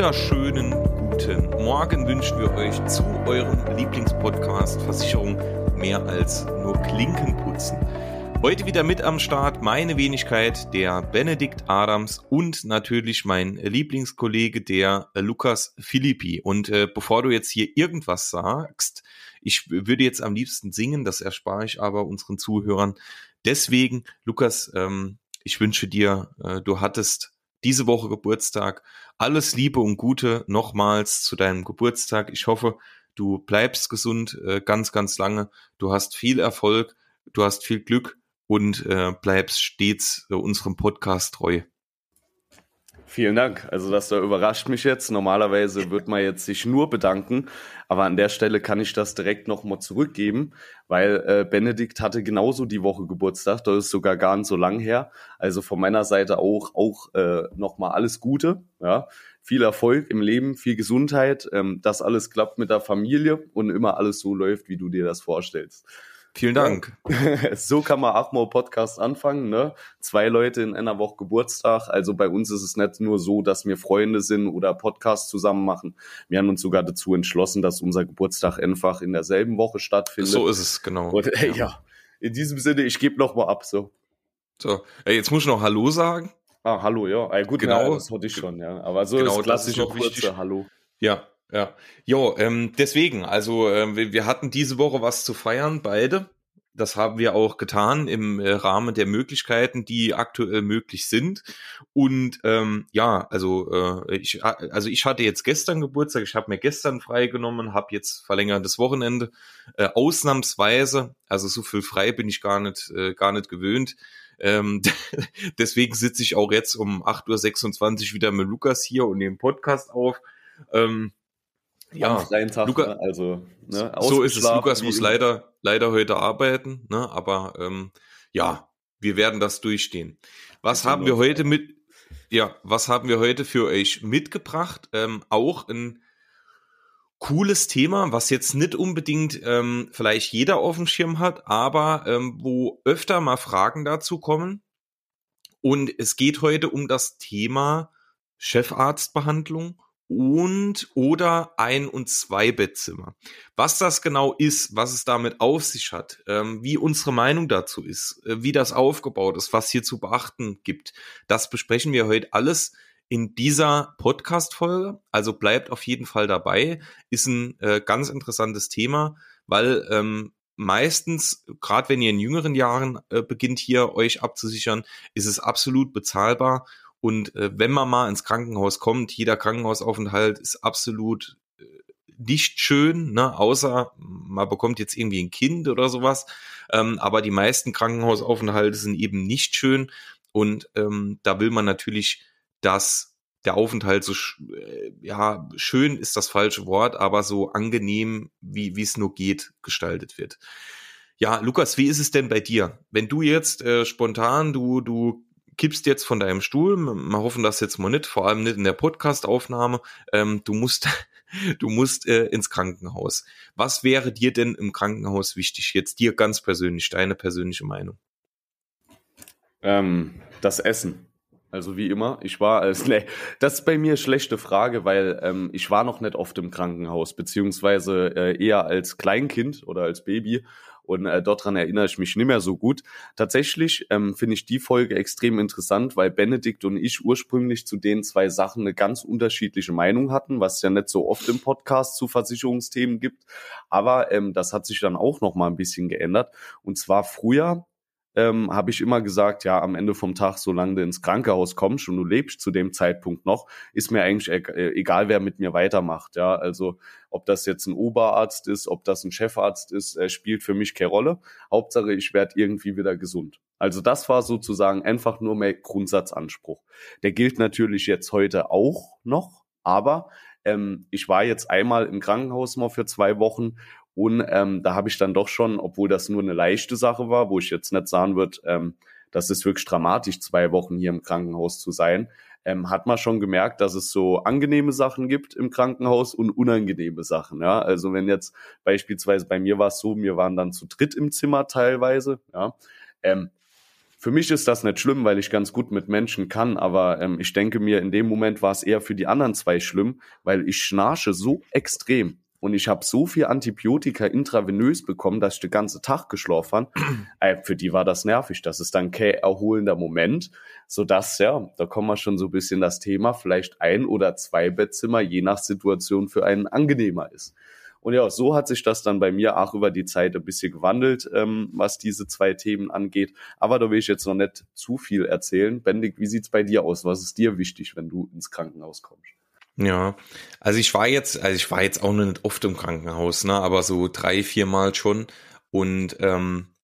wunderschönen guten Morgen wünschen wir euch zu eurem Lieblingspodcast Versicherung mehr als nur Klinken putzen. Heute wieder mit am Start meine Wenigkeit, der Benedikt Adams und natürlich mein Lieblingskollege, der Lukas Philippi. Und äh, bevor du jetzt hier irgendwas sagst, ich würde jetzt am liebsten singen, das erspare ich aber unseren Zuhörern. Deswegen, Lukas, ähm, ich wünsche dir, äh, du hattest diese Woche Geburtstag. Alles Liebe und Gute nochmals zu deinem Geburtstag. Ich hoffe, du bleibst gesund äh, ganz, ganz lange. Du hast viel Erfolg, du hast viel Glück und äh, bleibst stets äh, unserem Podcast treu. Vielen Dank. Also das da überrascht mich jetzt. Normalerweise wird man jetzt sich nur bedanken, aber an der Stelle kann ich das direkt nochmal zurückgeben, weil äh, Benedikt hatte genauso die Woche Geburtstag. Das ist sogar gar nicht so lang her. Also von meiner Seite auch auch äh, nochmal alles Gute. Ja, viel Erfolg im Leben, viel Gesundheit, ähm, dass alles klappt mit der Familie und immer alles so läuft, wie du dir das vorstellst. Vielen Dank. so kann man auch mal Podcast anfangen, ne? Zwei Leute in einer Woche Geburtstag. Also bei uns ist es nicht nur so, dass wir Freunde sind oder Podcast zusammen machen. Wir haben uns sogar dazu entschlossen, dass unser Geburtstag einfach in derselben Woche stattfindet. So ist es, genau. Und, äh, ja. ja. in diesem Sinne, ich gebe noch mal ab, so. So, jetzt muss ich noch Hallo sagen. Ah, Hallo, ja. Ah, gut, genau. Ja, das hatte ich schon, ja. Aber so genau, ist klassische kurze Hallo. Ja, ja. Jo, ähm, deswegen, also äh, wir, wir hatten diese Woche was zu feiern, beide. Das haben wir auch getan im äh, Rahmen der Möglichkeiten, die aktuell möglich sind. Und ähm, ja, also äh, ich, also ich hatte jetzt gestern Geburtstag, ich habe mir gestern freigenommen, habe jetzt verlängertes Wochenende. Äh, ausnahmsweise, also so viel frei bin ich gar nicht, äh, gar nicht gewöhnt. Ähm, deswegen sitze ich auch jetzt um 8.26 Uhr wieder mit Lukas hier und nehme Podcast auf. Ähm, ja, freien Tag, Luca, ne? also ne, so ist es. Lukas muss leider leider heute arbeiten, ne? Aber ähm, ja, wir werden das durchstehen. Was haben wir heute mit? Ja, was haben wir heute für euch mitgebracht? Ähm, auch ein cooles Thema, was jetzt nicht unbedingt ähm, vielleicht jeder auf dem Schirm hat, aber ähm, wo öfter mal Fragen dazu kommen. Und es geht heute um das Thema Chefarztbehandlung und oder ein und zwei Bettzimmer. Was das genau ist, was es damit auf sich hat, ähm, wie unsere Meinung dazu ist, äh, wie das aufgebaut ist, was hier zu beachten gibt, das besprechen wir heute alles in dieser Podcast-Folge. Also bleibt auf jeden Fall dabei. Ist ein äh, ganz interessantes Thema, weil ähm, meistens, gerade wenn ihr in jüngeren Jahren äh, beginnt hier euch abzusichern, ist es absolut bezahlbar und äh, wenn man mal ins Krankenhaus kommt, jeder Krankenhausaufenthalt ist absolut äh, nicht schön, ne, außer man bekommt jetzt irgendwie ein Kind oder sowas. Ähm, aber die meisten Krankenhausaufenthalte sind eben nicht schön. Und ähm, da will man natürlich, dass der Aufenthalt so, äh, ja, schön ist das falsche Wort, aber so angenehm, wie es nur geht, gestaltet wird. Ja, Lukas, wie ist es denn bei dir? Wenn du jetzt äh, spontan, du, du kippst jetzt von deinem Stuhl, wir hoffen das jetzt mal nicht, vor allem nicht in der Podcast-Aufnahme, ähm, du musst, du musst äh, ins Krankenhaus. Was wäre dir denn im Krankenhaus wichtig? Jetzt dir ganz persönlich, deine persönliche Meinung. Ähm, das Essen. Also wie immer, ich war als, nee, das ist bei mir schlechte Frage, weil ähm, ich war noch nicht oft im Krankenhaus, beziehungsweise äh, eher als Kleinkind oder als Baby und äh, dort dran erinnere ich mich nicht mehr so gut. Tatsächlich ähm, finde ich die Folge extrem interessant, weil Benedikt und ich ursprünglich zu den zwei Sachen eine ganz unterschiedliche Meinung hatten, was ja nicht so oft im Podcast zu Versicherungsthemen gibt. Aber ähm, das hat sich dann auch noch mal ein bisschen geändert. Und zwar früher ähm, habe ich immer gesagt, ja, am Ende vom Tag, solange du ins Krankenhaus kommst und du lebst zu dem Zeitpunkt noch, ist mir eigentlich e egal, wer mit mir weitermacht. Ja, also ob das jetzt ein Oberarzt ist, ob das ein Chefarzt ist, äh, spielt für mich keine Rolle. Hauptsache, ich werde irgendwie wieder gesund. Also das war sozusagen einfach nur mein Grundsatzanspruch. Der gilt natürlich jetzt heute auch noch, aber ähm, ich war jetzt einmal im Krankenhaus mal für zwei Wochen und ähm, da habe ich dann doch schon, obwohl das nur eine leichte Sache war, wo ich jetzt nicht sagen würde, ähm, das ist wirklich dramatisch, zwei Wochen hier im Krankenhaus zu sein, ähm, hat man schon gemerkt, dass es so angenehme Sachen gibt im Krankenhaus und unangenehme Sachen. Ja, also wenn jetzt beispielsweise bei mir war es so, wir waren dann zu dritt im Zimmer teilweise. Ja, ähm, für mich ist das nicht schlimm, weil ich ganz gut mit Menschen kann, aber ähm, ich denke mir, in dem Moment war es eher für die anderen zwei schlimm, weil ich schnarche so extrem und ich habe so viel Antibiotika intravenös bekommen, dass ich den ganzen Tag geschlafen habe. für die war das nervig. Das ist dann kein erholender Moment, sodass, ja, da kommen wir schon so ein bisschen das Thema, vielleicht ein oder zwei Bettzimmer, je nach Situation, für einen angenehmer ist. Und ja, so hat sich das dann bei mir auch über die Zeit ein bisschen gewandelt, ähm, was diese zwei Themen angeht. Aber da will ich jetzt noch nicht zu viel erzählen. Bendig, wie sieht's bei dir aus? Was ist dir wichtig, wenn du ins Krankenhaus kommst? Ja, also ich war jetzt, also ich war jetzt auch noch nicht oft im Krankenhaus, ne, aber so drei, vier Mal schon. Und ähm,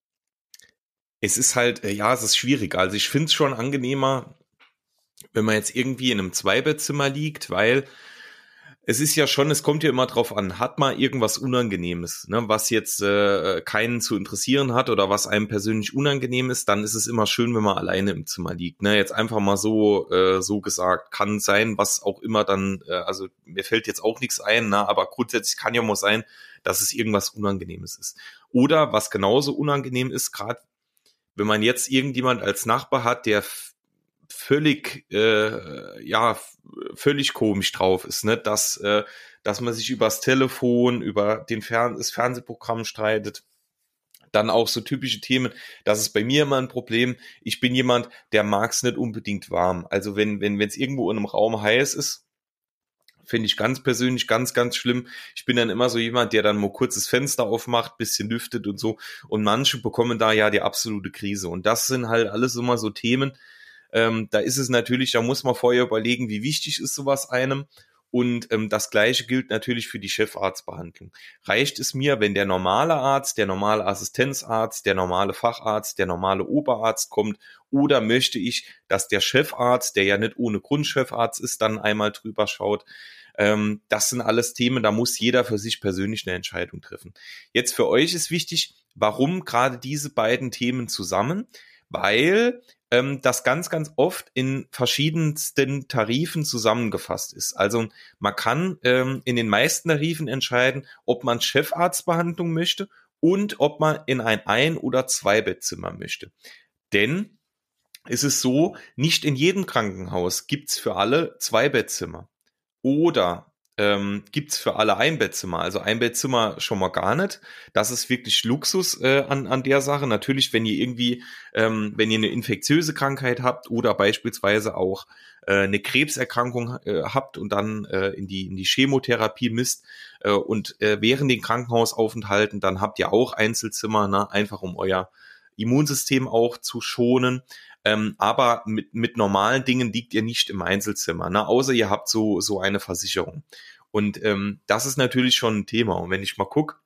es ist halt, äh, ja, es ist schwierig. Also ich finde es schon angenehmer, wenn man jetzt irgendwie in einem Zweibettzimmer liegt, weil es ist ja schon, es kommt ja immer drauf an, hat man irgendwas Unangenehmes, ne, was jetzt äh, keinen zu interessieren hat oder was einem persönlich unangenehm ist, dann ist es immer schön, wenn man alleine im Zimmer liegt. Ne? Jetzt einfach mal so äh, so gesagt, kann sein, was auch immer dann, äh, also mir fällt jetzt auch nichts ein, ne, aber grundsätzlich kann ja mal sein, dass es irgendwas Unangenehmes ist. Oder was genauso unangenehm ist, gerade wenn man jetzt irgendjemand als Nachbar hat, der völlig, äh, ja, völlig komisch drauf ist, ne? Dass, äh, dass man sich übers Telefon, über den Fern das Fernsehprogramm streitet. Dann auch so typische Themen. Das ist bei mir immer ein Problem. Ich bin jemand, der mag es nicht unbedingt warm. Also wenn wenn wenn es irgendwo in einem Raum heiß ist, finde ich ganz persönlich ganz, ganz schlimm. Ich bin dann immer so jemand, der dann mal kurzes Fenster aufmacht, bisschen lüftet und so. Und manche bekommen da ja die absolute Krise. Und das sind halt alles immer so Themen, ähm, da ist es natürlich, da muss man vorher überlegen, wie wichtig ist sowas einem. Und ähm, das Gleiche gilt natürlich für die Chefarztbehandlung. Reicht es mir, wenn der normale Arzt, der normale Assistenzarzt, der normale Facharzt, der normale Oberarzt kommt? Oder möchte ich, dass der Chefarzt, der ja nicht ohne Grund Chefarzt ist, dann einmal drüber schaut? Ähm, das sind alles Themen, da muss jeder für sich persönlich eine Entscheidung treffen. Jetzt für euch ist wichtig, warum gerade diese beiden Themen zusammen? Weil ähm, das ganz, ganz oft in verschiedensten Tarifen zusammengefasst ist. Also man kann ähm, in den meisten Tarifen entscheiden, ob man Chefarztbehandlung möchte und ob man in ein Ein- oder Zwei-Bettzimmer möchte. Denn es ist so, nicht in jedem Krankenhaus gibt's für alle zwei Bettzimmer. Oder ähm, gibt für alle Einbettzimmer. Also Einbettzimmer schon mal gar nicht. Das ist wirklich Luxus äh, an, an der Sache. Natürlich, wenn ihr irgendwie, ähm, wenn ihr eine infektiöse Krankheit habt oder beispielsweise auch äh, eine Krebserkrankung äh, habt und dann äh, in, die, in die Chemotherapie misst äh, und äh, während den Krankenhausaufenthalten, dann habt ihr auch Einzelzimmer, ne? einfach um euer Immunsystem auch zu schonen. Ähm, aber mit, mit normalen Dingen liegt ihr nicht im Einzelzimmer, ne? außer ihr habt so, so eine Versicherung. Und ähm, das ist natürlich schon ein Thema. Und wenn ich mal gucke,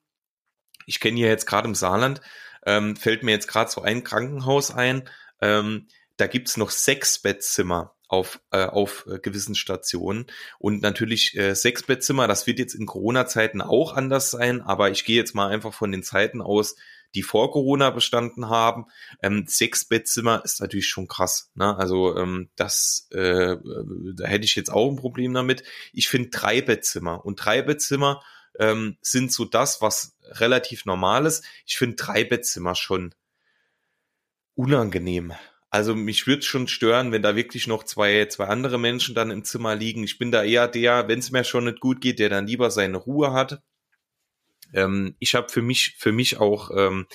ich kenne ja jetzt gerade im Saarland, ähm, fällt mir jetzt gerade so ein Krankenhaus ein, ähm, da gibt's noch sechs Bettzimmer auf, äh, auf äh, gewissen Stationen. Und natürlich äh, sechs Bettzimmer, das wird jetzt in Corona-Zeiten auch anders sein, aber ich gehe jetzt mal einfach von den Zeiten aus, die vor Corona bestanden haben. Ähm, sechs Bettzimmer ist natürlich schon krass. Ne? Also ähm, das, äh, da hätte ich jetzt auch ein Problem damit. Ich finde drei Bettzimmer und drei Bettzimmer ähm, sind so das, was relativ normal ist. Ich finde drei Bettzimmer schon unangenehm. Also mich würde schon stören, wenn da wirklich noch zwei, zwei andere Menschen dann im Zimmer liegen. Ich bin da eher der, wenn es mir schon nicht gut geht, der dann lieber seine Ruhe hat. Ähm, ich habe für mich, für mich auch ähm,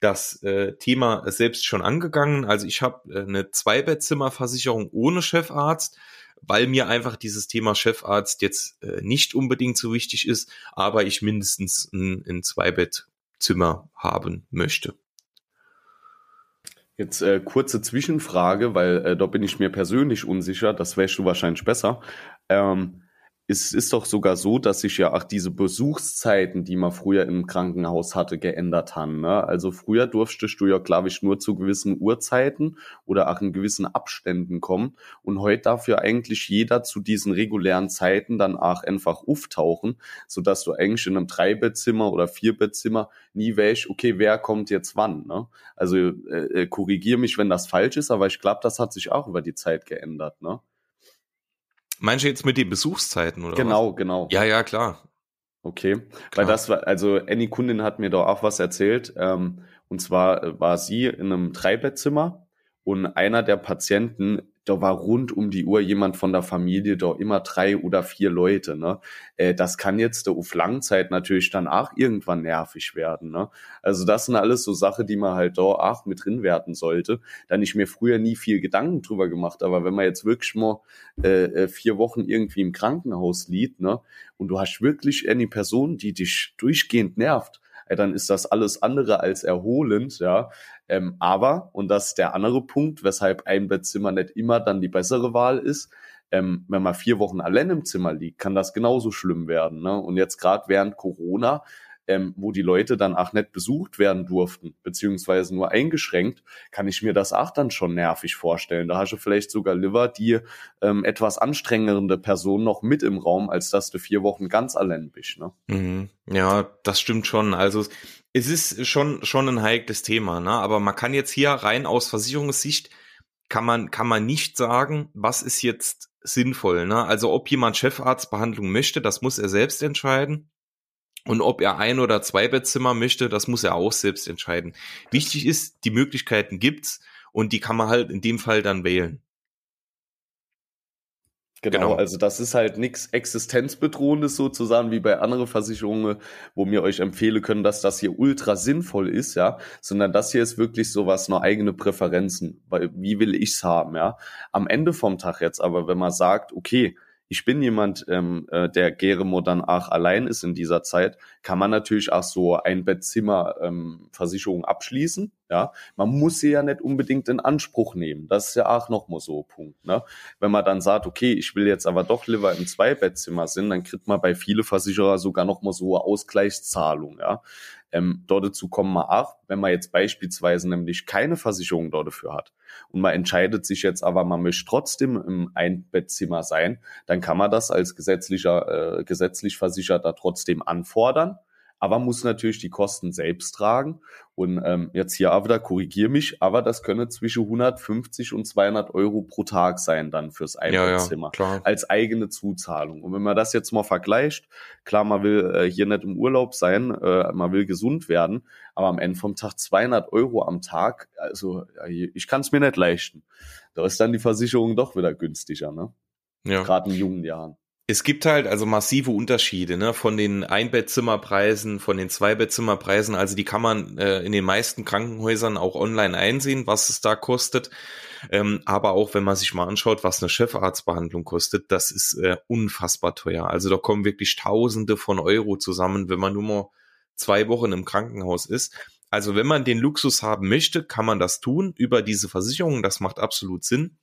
das äh, Thema selbst schon angegangen. Also ich habe äh, eine Zweibettzimmerversicherung ohne Chefarzt, weil mir einfach dieses Thema Chefarzt jetzt äh, nicht unbedingt so wichtig ist, aber ich mindestens ein, ein Zweibettzimmer haben möchte. Jetzt äh, kurze Zwischenfrage, weil äh, da bin ich mir persönlich unsicher, das weißt du wahrscheinlich besser. Ähm, es ist doch sogar so, dass sich ja auch diese Besuchszeiten, die man früher im Krankenhaus hatte, geändert haben. Ne? Also früher durftest du ja, glaube ich, nur zu gewissen Uhrzeiten oder auch in gewissen Abständen kommen. Und heute darf ja eigentlich jeder zu diesen regulären Zeiten dann auch einfach auftauchen, sodass du eigentlich in einem Dreibettzimmer oder Vierbettzimmer nie weißt, okay, wer kommt jetzt wann. Ne? Also äh, äh korrigier mich, wenn das falsch ist, aber ich glaube, das hat sich auch über die Zeit geändert. Ne? Meinst du jetzt mit den Besuchszeiten oder Genau, was? genau. Ja, ja, klar. Okay, klar. weil das war, also Annie Kundin hat mir da auch was erzählt. Ähm, und zwar war sie in einem Dreibettzimmer und einer der Patienten, da war rund um die Uhr jemand von der Familie, da immer drei oder vier Leute. Ne? Äh, das kann jetzt auf Langzeit natürlich dann auch irgendwann nervig werden. Ne? Also das sind alles so Sachen, die man halt da auch mit drin werden sollte. Da ich mir früher nie viel Gedanken drüber gemacht, aber wenn man jetzt wirklich mal äh, äh, vier Wochen irgendwie im Krankenhaus liegt, ne, und du hast wirklich eine Person, die dich durchgehend nervt, dann ist das alles andere als erholend, ja. Ähm, aber, und das ist der andere Punkt, weshalb ein Bettzimmer nicht immer dann die bessere Wahl ist, ähm, wenn man vier Wochen allein im Zimmer liegt, kann das genauso schlimm werden. Ne? Und jetzt gerade während Corona ähm, wo die Leute dann auch nicht besucht werden durften, beziehungsweise nur eingeschränkt, kann ich mir das auch dann schon nervig vorstellen. Da hast du vielleicht sogar Liver die ähm, etwas anstrengendere Person noch mit im Raum, als dass du vier Wochen ganz allein bist. Ne? Mhm. Ja, das stimmt schon. Also es ist schon, schon ein heikles Thema, ne? aber man kann jetzt hier rein aus Versicherungssicht kann man, kann man nicht sagen, was ist jetzt sinnvoll. Ne? Also ob jemand Chefarztbehandlung möchte, das muss er selbst entscheiden. Und ob er ein oder zwei Bettzimmer möchte, das muss er auch selbst entscheiden. Wichtig ist, die Möglichkeiten gibt's und die kann man halt in dem Fall dann wählen. Genau, genau, also das ist halt nichts Existenzbedrohendes sozusagen wie bei anderen Versicherungen, wo mir euch empfehlen können, dass das hier ultra sinnvoll ist, ja, sondern das hier ist wirklich sowas, nur eigene Präferenzen, weil wie will ich's haben, ja. Am Ende vom Tag jetzt aber, wenn man sagt, okay, ich bin jemand, ähm, äh, der gerne modern auch allein ist in dieser Zeit, kann man natürlich auch so ein Bettzimmer ähm, Versicherung abschließen. Ja, man muss sie ja nicht unbedingt in Anspruch nehmen. Das ist ja auch noch mal so ein Punkt. Ne? Wenn man dann sagt, okay, ich will jetzt aber doch lieber im Zwei-Bettzimmer sind, dann kriegt man bei viele Versicherer sogar noch mal so eine Ausgleichszahlung. Ja, ähm, dort dazu kommen wir auch, wenn man jetzt beispielsweise nämlich keine Versicherung dort dafür hat und man entscheidet sich jetzt aber, man möchte trotzdem im Einbettzimmer sein, dann kann man das als gesetzlicher, äh, gesetzlich Versicherter trotzdem anfordern aber muss natürlich die Kosten selbst tragen. Und ähm, jetzt hier auch wieder, korrigier mich, aber das könne zwischen 150 und 200 Euro pro Tag sein dann fürs Einbettzimmer ja, ja, als eigene Zuzahlung. Und wenn man das jetzt mal vergleicht, klar, man will äh, hier nicht im Urlaub sein, äh, man will gesund werden, aber am Ende vom Tag 200 Euro am Tag, also ich kann es mir nicht leisten. Da ist dann die Versicherung doch wieder günstiger, ne? Ja. Gerade in jungen Jahren. Es gibt halt also massive Unterschiede ne, von den Einbettzimmerpreisen, von den Zweibettzimmerpreisen. Also die kann man äh, in den meisten Krankenhäusern auch online einsehen, was es da kostet. Ähm, aber auch wenn man sich mal anschaut, was eine Chefarztbehandlung kostet, das ist äh, unfassbar teuer. Also da kommen wirklich Tausende von Euro zusammen, wenn man nur mal zwei Wochen im Krankenhaus ist. Also wenn man den Luxus haben möchte, kann man das tun über diese Versicherung. Das macht absolut Sinn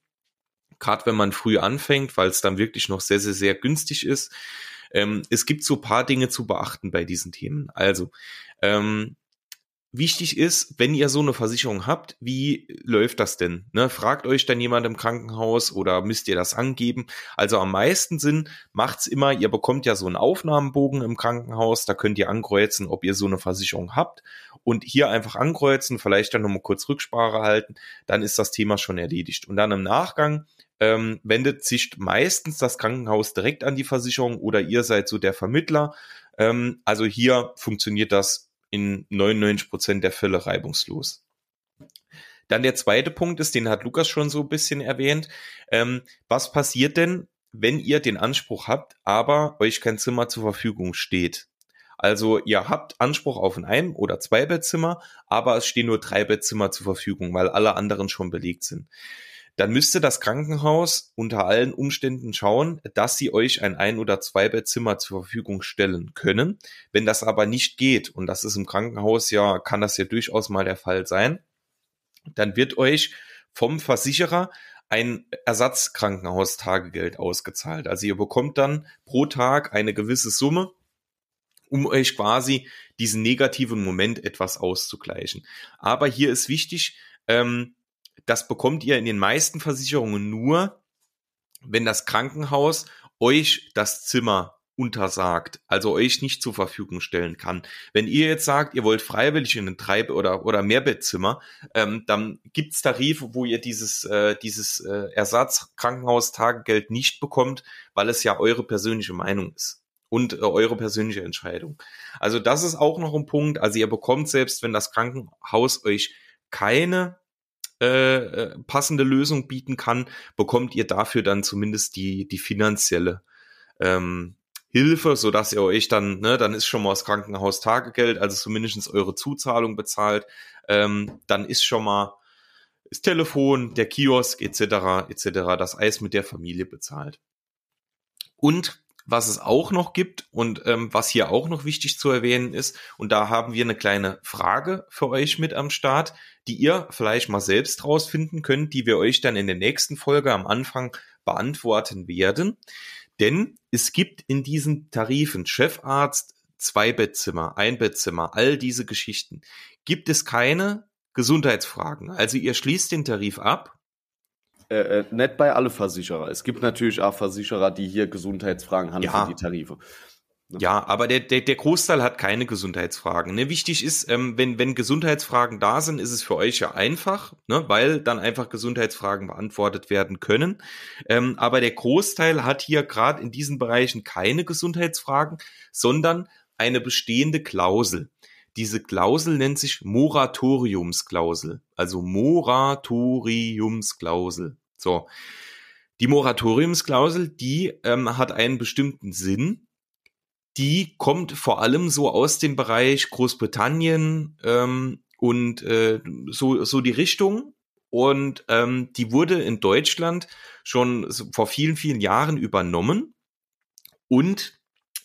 gerade wenn man früh anfängt, weil es dann wirklich noch sehr, sehr, sehr günstig ist. Ähm, es gibt so paar Dinge zu beachten bei diesen Themen. Also, ähm, wichtig ist, wenn ihr so eine Versicherung habt, wie läuft das denn? Ne? Fragt euch dann jemand im Krankenhaus oder müsst ihr das angeben? Also am meisten Sinn macht's immer, ihr bekommt ja so einen Aufnahmenbogen im Krankenhaus, da könnt ihr ankreuzen, ob ihr so eine Versicherung habt und hier einfach ankreuzen, vielleicht dann nochmal kurz Rücksprache halten, dann ist das Thema schon erledigt. Und dann im Nachgang ähm, wendet sich meistens das Krankenhaus direkt an die Versicherung oder ihr seid so der Vermittler. Ähm, also hier funktioniert das in 99 Prozent der Fälle reibungslos. Dann der zweite Punkt ist, den hat Lukas schon so ein bisschen erwähnt. Ähm, was passiert denn, wenn ihr den Anspruch habt, aber euch kein Zimmer zur Verfügung steht? Also ihr habt Anspruch auf ein Ein- oder Zwei-Bettzimmer, aber es stehen nur drei Bettzimmer zur Verfügung, weil alle anderen schon belegt sind dann müsste das Krankenhaus unter allen Umständen schauen, dass sie euch ein Ein- oder Zwei-Bettzimmer zur Verfügung stellen können. Wenn das aber nicht geht, und das ist im Krankenhaus ja, kann das ja durchaus mal der Fall sein, dann wird euch vom Versicherer ein Ersatzkrankenhaustagegeld ausgezahlt. Also ihr bekommt dann pro Tag eine gewisse Summe, um euch quasi diesen negativen Moment etwas auszugleichen. Aber hier ist wichtig, ähm, das bekommt ihr in den meisten Versicherungen nur, wenn das Krankenhaus euch das Zimmer untersagt, also euch nicht zur Verfügung stellen kann. Wenn ihr jetzt sagt, ihr wollt freiwillig in ein Treib- oder, oder Mehrbettzimmer, ähm, dann gibt's Tarife, wo ihr dieses, äh, dieses äh, Ersatzkrankenhaustagegeld nicht bekommt, weil es ja eure persönliche Meinung ist und äh, eure persönliche Entscheidung. Also das ist auch noch ein Punkt. Also ihr bekommt selbst, wenn das Krankenhaus euch keine äh, äh, passende Lösung bieten kann, bekommt ihr dafür dann zumindest die, die finanzielle ähm, Hilfe, so dass ihr euch dann, ne, dann ist schon mal das Krankenhaus Tagegeld, also zumindest eure Zuzahlung bezahlt, ähm, dann ist schon mal das Telefon, der Kiosk etc. etc. das Eis mit der Familie bezahlt. Und was es auch noch gibt und ähm, was hier auch noch wichtig zu erwähnen ist, und da haben wir eine kleine Frage für euch mit am Start, die ihr vielleicht mal selbst rausfinden könnt, die wir euch dann in der nächsten Folge am Anfang beantworten werden. Denn es gibt in diesen Tarifen Chefarzt, Zwei-Bettzimmer, Ein-Bettzimmer, all diese Geschichten, gibt es keine Gesundheitsfragen. Also ihr schließt den Tarif ab äh, äh, nicht bei alle Versicherer. Es gibt natürlich auch Versicherer, die hier Gesundheitsfragen haben ja. für die Tarife. Ja, aber der, der, der Großteil hat keine Gesundheitsfragen. Ne? Wichtig ist, ähm, wenn, wenn Gesundheitsfragen da sind, ist es für euch ja einfach, ne? weil dann einfach Gesundheitsfragen beantwortet werden können. Ähm, aber der Großteil hat hier gerade in diesen Bereichen keine Gesundheitsfragen, sondern eine bestehende Klausel. Diese Klausel nennt sich Moratoriumsklausel. Also Moratoriumsklausel. So. Die Moratoriumsklausel, die ähm, hat einen bestimmten Sinn. Die kommt vor allem so aus dem Bereich Großbritannien ähm, und äh, so, so die Richtung. Und ähm, die wurde in Deutschland schon vor vielen, vielen Jahren übernommen. Und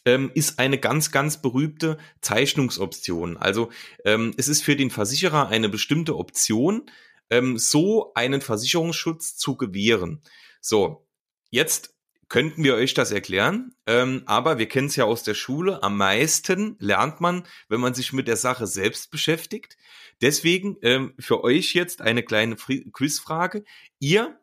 ähm, ist eine ganz, ganz berühmte Zeichnungsoption. Also ähm, es ist für den Versicherer eine bestimmte Option, ähm, so einen Versicherungsschutz zu gewähren. So, jetzt könnten wir euch das erklären, ähm, aber wir kennen es ja aus der Schule. Am meisten lernt man, wenn man sich mit der Sache selbst beschäftigt. Deswegen ähm, für euch jetzt eine kleine Quizfrage. Ihr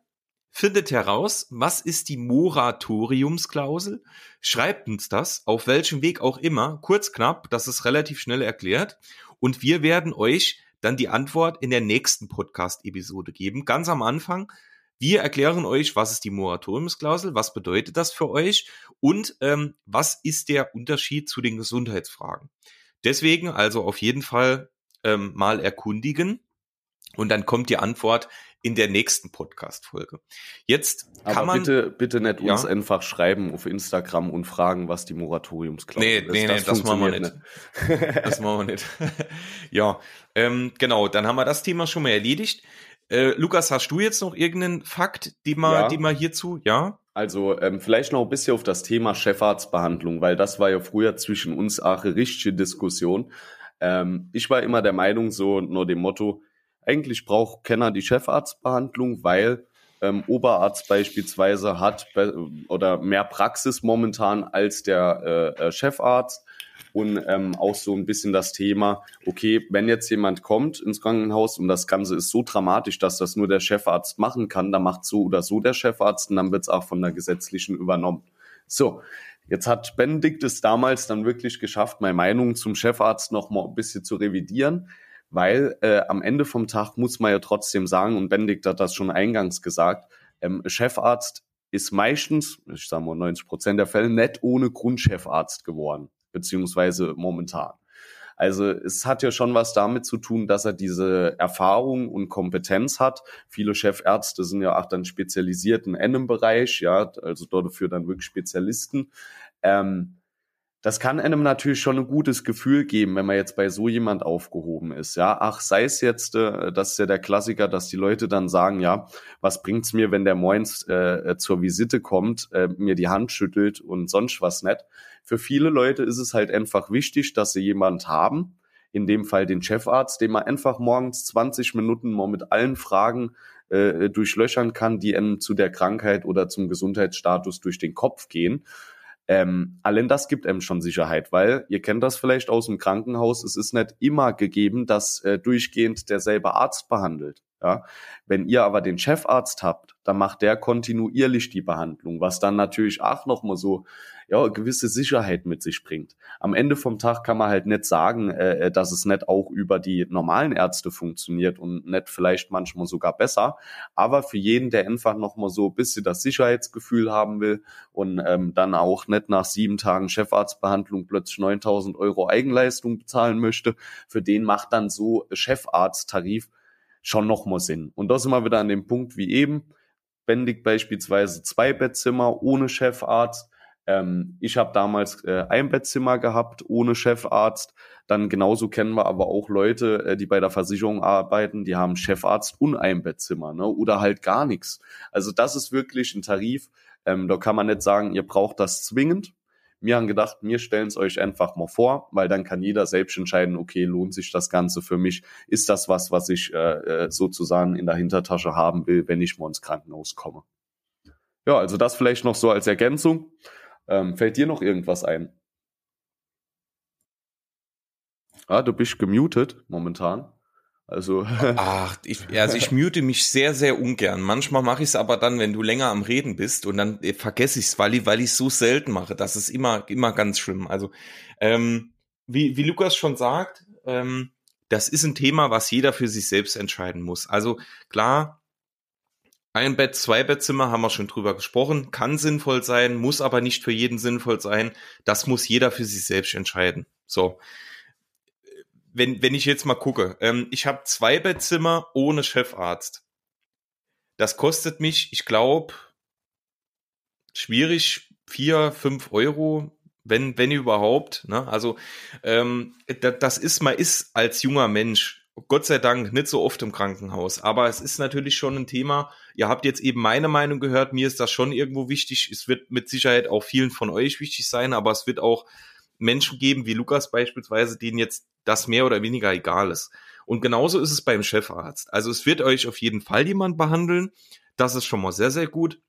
findet heraus, was ist die Moratoriumsklausel, schreibt uns das, auf welchem Weg auch immer, kurz knapp, das ist relativ schnell erklärt und wir werden euch dann die Antwort in der nächsten Podcast-Episode geben, ganz am Anfang. Wir erklären euch, was ist die Moratoriumsklausel, was bedeutet das für euch und ähm, was ist der Unterschied zu den Gesundheitsfragen. Deswegen also auf jeden Fall ähm, mal erkundigen und dann kommt die Antwort in der nächsten Podcast-Folge. Jetzt kann Aber man. Bitte, bitte nicht ja? uns einfach schreiben auf Instagram und fragen, was die Moratoriumsklausel nee, ist. Nee, das nee, das machen wir nicht. nicht. das machen wir nicht. ja, ähm, genau, dann haben wir das Thema schon mal erledigt. Äh, Lukas, hast du jetzt noch irgendeinen Fakt, die mal, ja. die mal hierzu, ja? Also ähm, vielleicht noch ein bisschen auf das Thema Chefarztbehandlung, weil das war ja früher zwischen uns auch eine richtige Diskussion. Ähm, ich war immer der Meinung, so nur dem Motto, eigentlich braucht Kenner die Chefarztbehandlung, weil ähm, Oberarzt beispielsweise hat oder mehr Praxis momentan als der äh, äh, Chefarzt und ähm, auch so ein bisschen das Thema, okay, wenn jetzt jemand kommt ins Krankenhaus und das Ganze ist so dramatisch, dass das nur der Chefarzt machen kann, dann macht so oder so der Chefarzt und dann wird es auch von der gesetzlichen übernommen. So, jetzt hat Benedikt es damals dann wirklich geschafft, meine Meinung zum Chefarzt noch mal ein bisschen zu revidieren weil äh, am Ende vom Tag muss man ja trotzdem sagen, und Benedikt hat das schon eingangs gesagt, ähm, Chefarzt ist meistens, ich sage mal 90 Prozent der Fälle, nicht ohne Grundchefarzt geworden, beziehungsweise momentan. Also es hat ja schon was damit zu tun, dass er diese Erfahrung und Kompetenz hat. Viele Chefärzte sind ja auch dann spezialisiert in einem Bereich, ja, also dafür dann wirklich Spezialisten. Ähm, das kann einem natürlich schon ein gutes Gefühl geben, wenn man jetzt bei so jemand aufgehoben ist. Ja, ach, sei es jetzt, äh, das ist ja der Klassiker, dass die Leute dann sagen, ja, was bringt's mir, wenn der Moins äh, zur Visite kommt, äh, mir die Hand schüttelt und sonst was nicht. Für viele Leute ist es halt einfach wichtig, dass sie jemand haben, in dem Fall den Chefarzt, den man einfach morgens 20 Minuten mal mit allen Fragen äh, durchlöchern kann, die einem zu der Krankheit oder zum Gesundheitsstatus durch den Kopf gehen. Ähm, allein das gibt einem schon Sicherheit, weil ihr kennt das vielleicht aus dem Krankenhaus, es ist nicht immer gegeben, dass äh, durchgehend derselbe Arzt behandelt. Ja? Wenn ihr aber den Chefarzt habt, dann macht der kontinuierlich die Behandlung, was dann natürlich auch nochmal so ja, gewisse Sicherheit mit sich bringt. Am Ende vom Tag kann man halt nicht sagen, äh, äh, dass es nicht auch über die normalen Ärzte funktioniert und nicht vielleicht manchmal sogar besser. Aber für jeden, der einfach nochmal so ein bisschen das Sicherheitsgefühl haben will und ähm, dann auch nicht nach sieben Tagen Chefarztbehandlung plötzlich 9000 Euro Eigenleistung bezahlen möchte, für den macht dann so Chefarzttarif schon noch mal Sinn. Und da sind wir wieder an dem Punkt wie eben. Bändig beispielsweise zwei Bettzimmer ohne Chefarzt. Ähm, ich habe damals äh, ein Bettzimmer gehabt ohne Chefarzt. Dann genauso kennen wir aber auch Leute, äh, die bei der Versicherung arbeiten, die haben Chefarzt und ein Bettzimmer, ne? Oder halt gar nichts. Also das ist wirklich ein Tarif. Ähm, da kann man nicht sagen, ihr braucht das zwingend. Wir haben gedacht, wir stellen es euch einfach mal vor, weil dann kann jeder selbst entscheiden, okay, lohnt sich das Ganze für mich? Ist das was, was ich äh, äh, sozusagen in der Hintertasche haben will, wenn ich mal ins Krankenhaus komme? Ja, also das vielleicht noch so als Ergänzung. Ähm, fällt dir noch irgendwas ein? Ah, du bist gemutet momentan. Also. Ach, ich, also ich mute mich sehr, sehr ungern. Manchmal mache ich es aber dann, wenn du länger am Reden bist und dann äh, vergesse ich es, weil ich weil ich so selten mache. Das ist immer immer ganz schlimm. Also ähm, wie wie Lukas schon sagt, ähm, das ist ein Thema, was jeder für sich selbst entscheiden muss. Also klar, ein Bett, zwei Bettzimmer haben wir schon drüber gesprochen, kann sinnvoll sein, muss aber nicht für jeden sinnvoll sein. Das muss jeder für sich selbst entscheiden. So wenn, wenn ich jetzt mal gucke, ähm, ich habe zwei Bettzimmer ohne Chefarzt. Das kostet mich, ich glaube, schwierig, vier, fünf Euro, wenn, wenn überhaupt. Ne? Also ähm, das ist, man ist als junger Mensch, Gott sei Dank, nicht so oft im Krankenhaus. Aber es ist natürlich schon ein Thema. Ihr habt jetzt eben meine Meinung gehört, mir ist das schon irgendwo wichtig. Es wird mit Sicherheit auch vielen von euch wichtig sein, aber es wird auch Menschen geben, wie Lukas beispielsweise, denen jetzt das mehr oder weniger egal ist. Und genauso ist es beim Chefarzt. Also es wird euch auf jeden Fall jemand behandeln. Das ist schon mal sehr, sehr gut.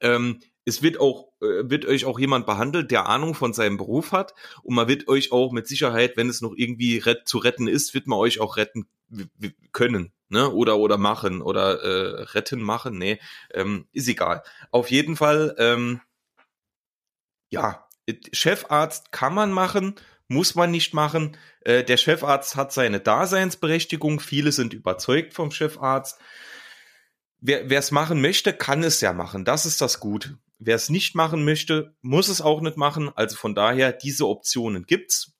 Ähm, es wird auch, äh, wird euch auch jemand behandelt, der Ahnung von seinem Beruf hat. Und man wird euch auch mit Sicherheit, wenn es noch irgendwie ret zu retten ist, wird man euch auch retten können. Ne? Oder, oder machen. Oder äh, retten machen. Nee, ähm, ist egal. Auf jeden Fall, ähm, ja, Chefarzt kann man machen, muss man nicht machen. Äh, der Chefarzt hat seine Daseinsberechtigung. Viele sind überzeugt vom Chefarzt. Wer es machen möchte, kann es ja machen. Das ist das Gute. Wer es nicht machen möchte, muss es auch nicht machen. Also von daher, diese Optionen gibt's.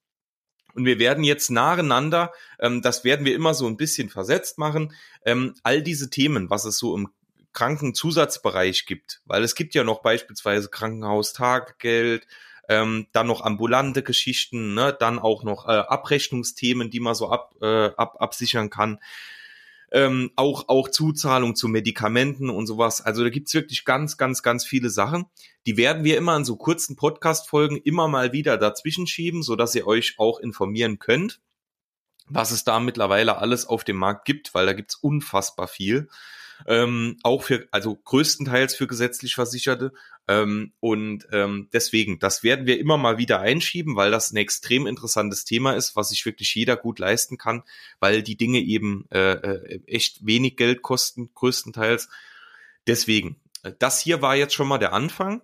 Und wir werden jetzt nacheinander, ähm, das werden wir immer so ein bisschen versetzt machen, ähm, all diese Themen, was es so im Krankenzusatzbereich gibt, weil es gibt ja noch beispielsweise Krankenhaustagegeld, ähm, dann noch ambulante Geschichten, ne? dann auch noch äh, Abrechnungsthemen, die man so ab, äh, ab, absichern kann. Ähm, auch, auch Zuzahlung zu Medikamenten und sowas. Also da gibt's wirklich ganz, ganz, ganz viele Sachen. Die werden wir immer in so kurzen Podcast-Folgen immer mal wieder dazwischen schieben, so dass ihr euch auch informieren könnt, was es da mittlerweile alles auf dem Markt gibt, weil da gibt's unfassbar viel ähm, auch für, also größtenteils für gesetzlich Versicherte. Ähm, und ähm, deswegen, das werden wir immer mal wieder einschieben, weil das ein extrem interessantes Thema ist, was sich wirklich jeder gut leisten kann, weil die Dinge eben äh, äh echt wenig Geld kosten, größtenteils. Deswegen, das hier war jetzt schon mal der Anfang.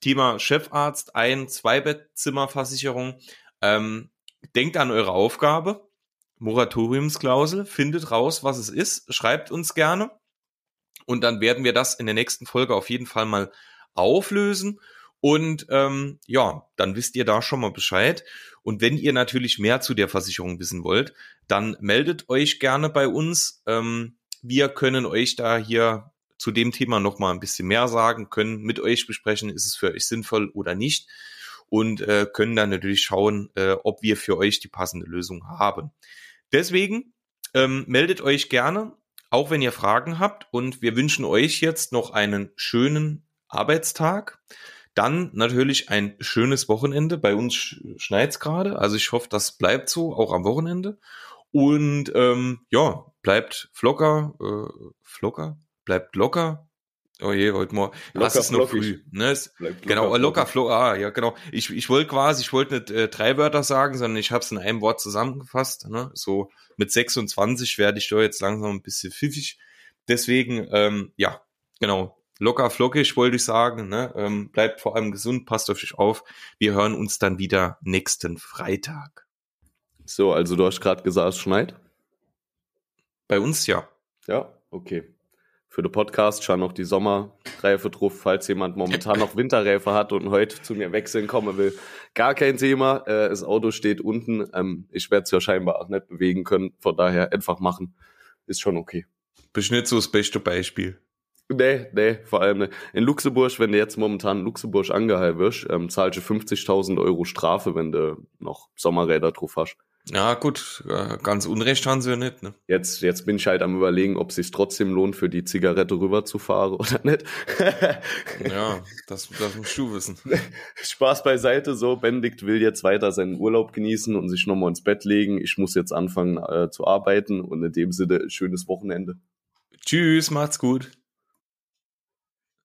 Thema Chefarzt, ein, zwei Bettzimmerversicherung. Ähm, denkt an eure Aufgabe. Moratoriumsklausel, findet raus, was es ist, schreibt uns gerne. Und dann werden wir das in der nächsten Folge auf jeden Fall mal auflösen. Und ähm, ja, dann wisst ihr da schon mal Bescheid. Und wenn ihr natürlich mehr zu der Versicherung wissen wollt, dann meldet euch gerne bei uns. Ähm, wir können euch da hier zu dem Thema noch mal ein bisschen mehr sagen, können mit euch besprechen, ist es für euch sinnvoll oder nicht und äh, können dann natürlich schauen, äh, ob wir für euch die passende Lösung haben. Deswegen ähm, meldet euch gerne auch wenn ihr Fragen habt und wir wünschen euch jetzt noch einen schönen Arbeitstag. Dann natürlich ein schönes Wochenende. Bei uns schneit's gerade, also ich hoffe, das bleibt so, auch am Wochenende. Und ähm, ja, bleibt flocker, äh, flocker, bleibt locker, Oh je, heute Morgen. Locker, das ist noch früh. Ne? Es, locker, genau, locker, flocker. Ah, ja, genau. Ich, ich wollte quasi, ich wollte nicht äh, drei Wörter sagen, sondern ich habe es in einem Wort zusammengefasst. Ne? So mit 26 werde ich da jetzt langsam ein bisschen pfiffig. Deswegen, ähm, ja, genau. Locker, flockig wollte ich sagen. Ne? Ähm, bleibt vor allem gesund, passt auf euch auf. Wir hören uns dann wieder nächsten Freitag. So, also du hast gerade gesagt, es schneit? Bei uns ja. Ja, okay für den Podcast schon noch die Sommerreife drauf, falls jemand momentan noch Winterreife hat und heute zu mir wechseln kommen will. Gar kein Thema. Äh, das Auto steht unten. Ähm, ich werde es ja scheinbar auch nicht bewegen können. Von daher einfach machen. ist schon okay. Bist nicht so das beste Beispiel. Nee, nee, vor allem nicht. In Luxemburg, wenn du jetzt momentan in Luxemburg angehalten wirst, ähm, zahlst du 50.000 Euro Strafe, wenn du noch Sommerräder drauf hast. Ja, gut, äh, ganz unrecht haben sie ja nicht, ne? Jetzt, jetzt bin ich halt am überlegen, ob es sich trotzdem lohnt, für die Zigarette rüberzufahren oder nicht. ja, das, das musst du wissen. Spaß beiseite, so, Benedikt will jetzt weiter seinen Urlaub genießen und sich nochmal ins Bett legen. Ich muss jetzt anfangen äh, zu arbeiten und in dem Sinne, schönes Wochenende. Tschüss, macht's gut.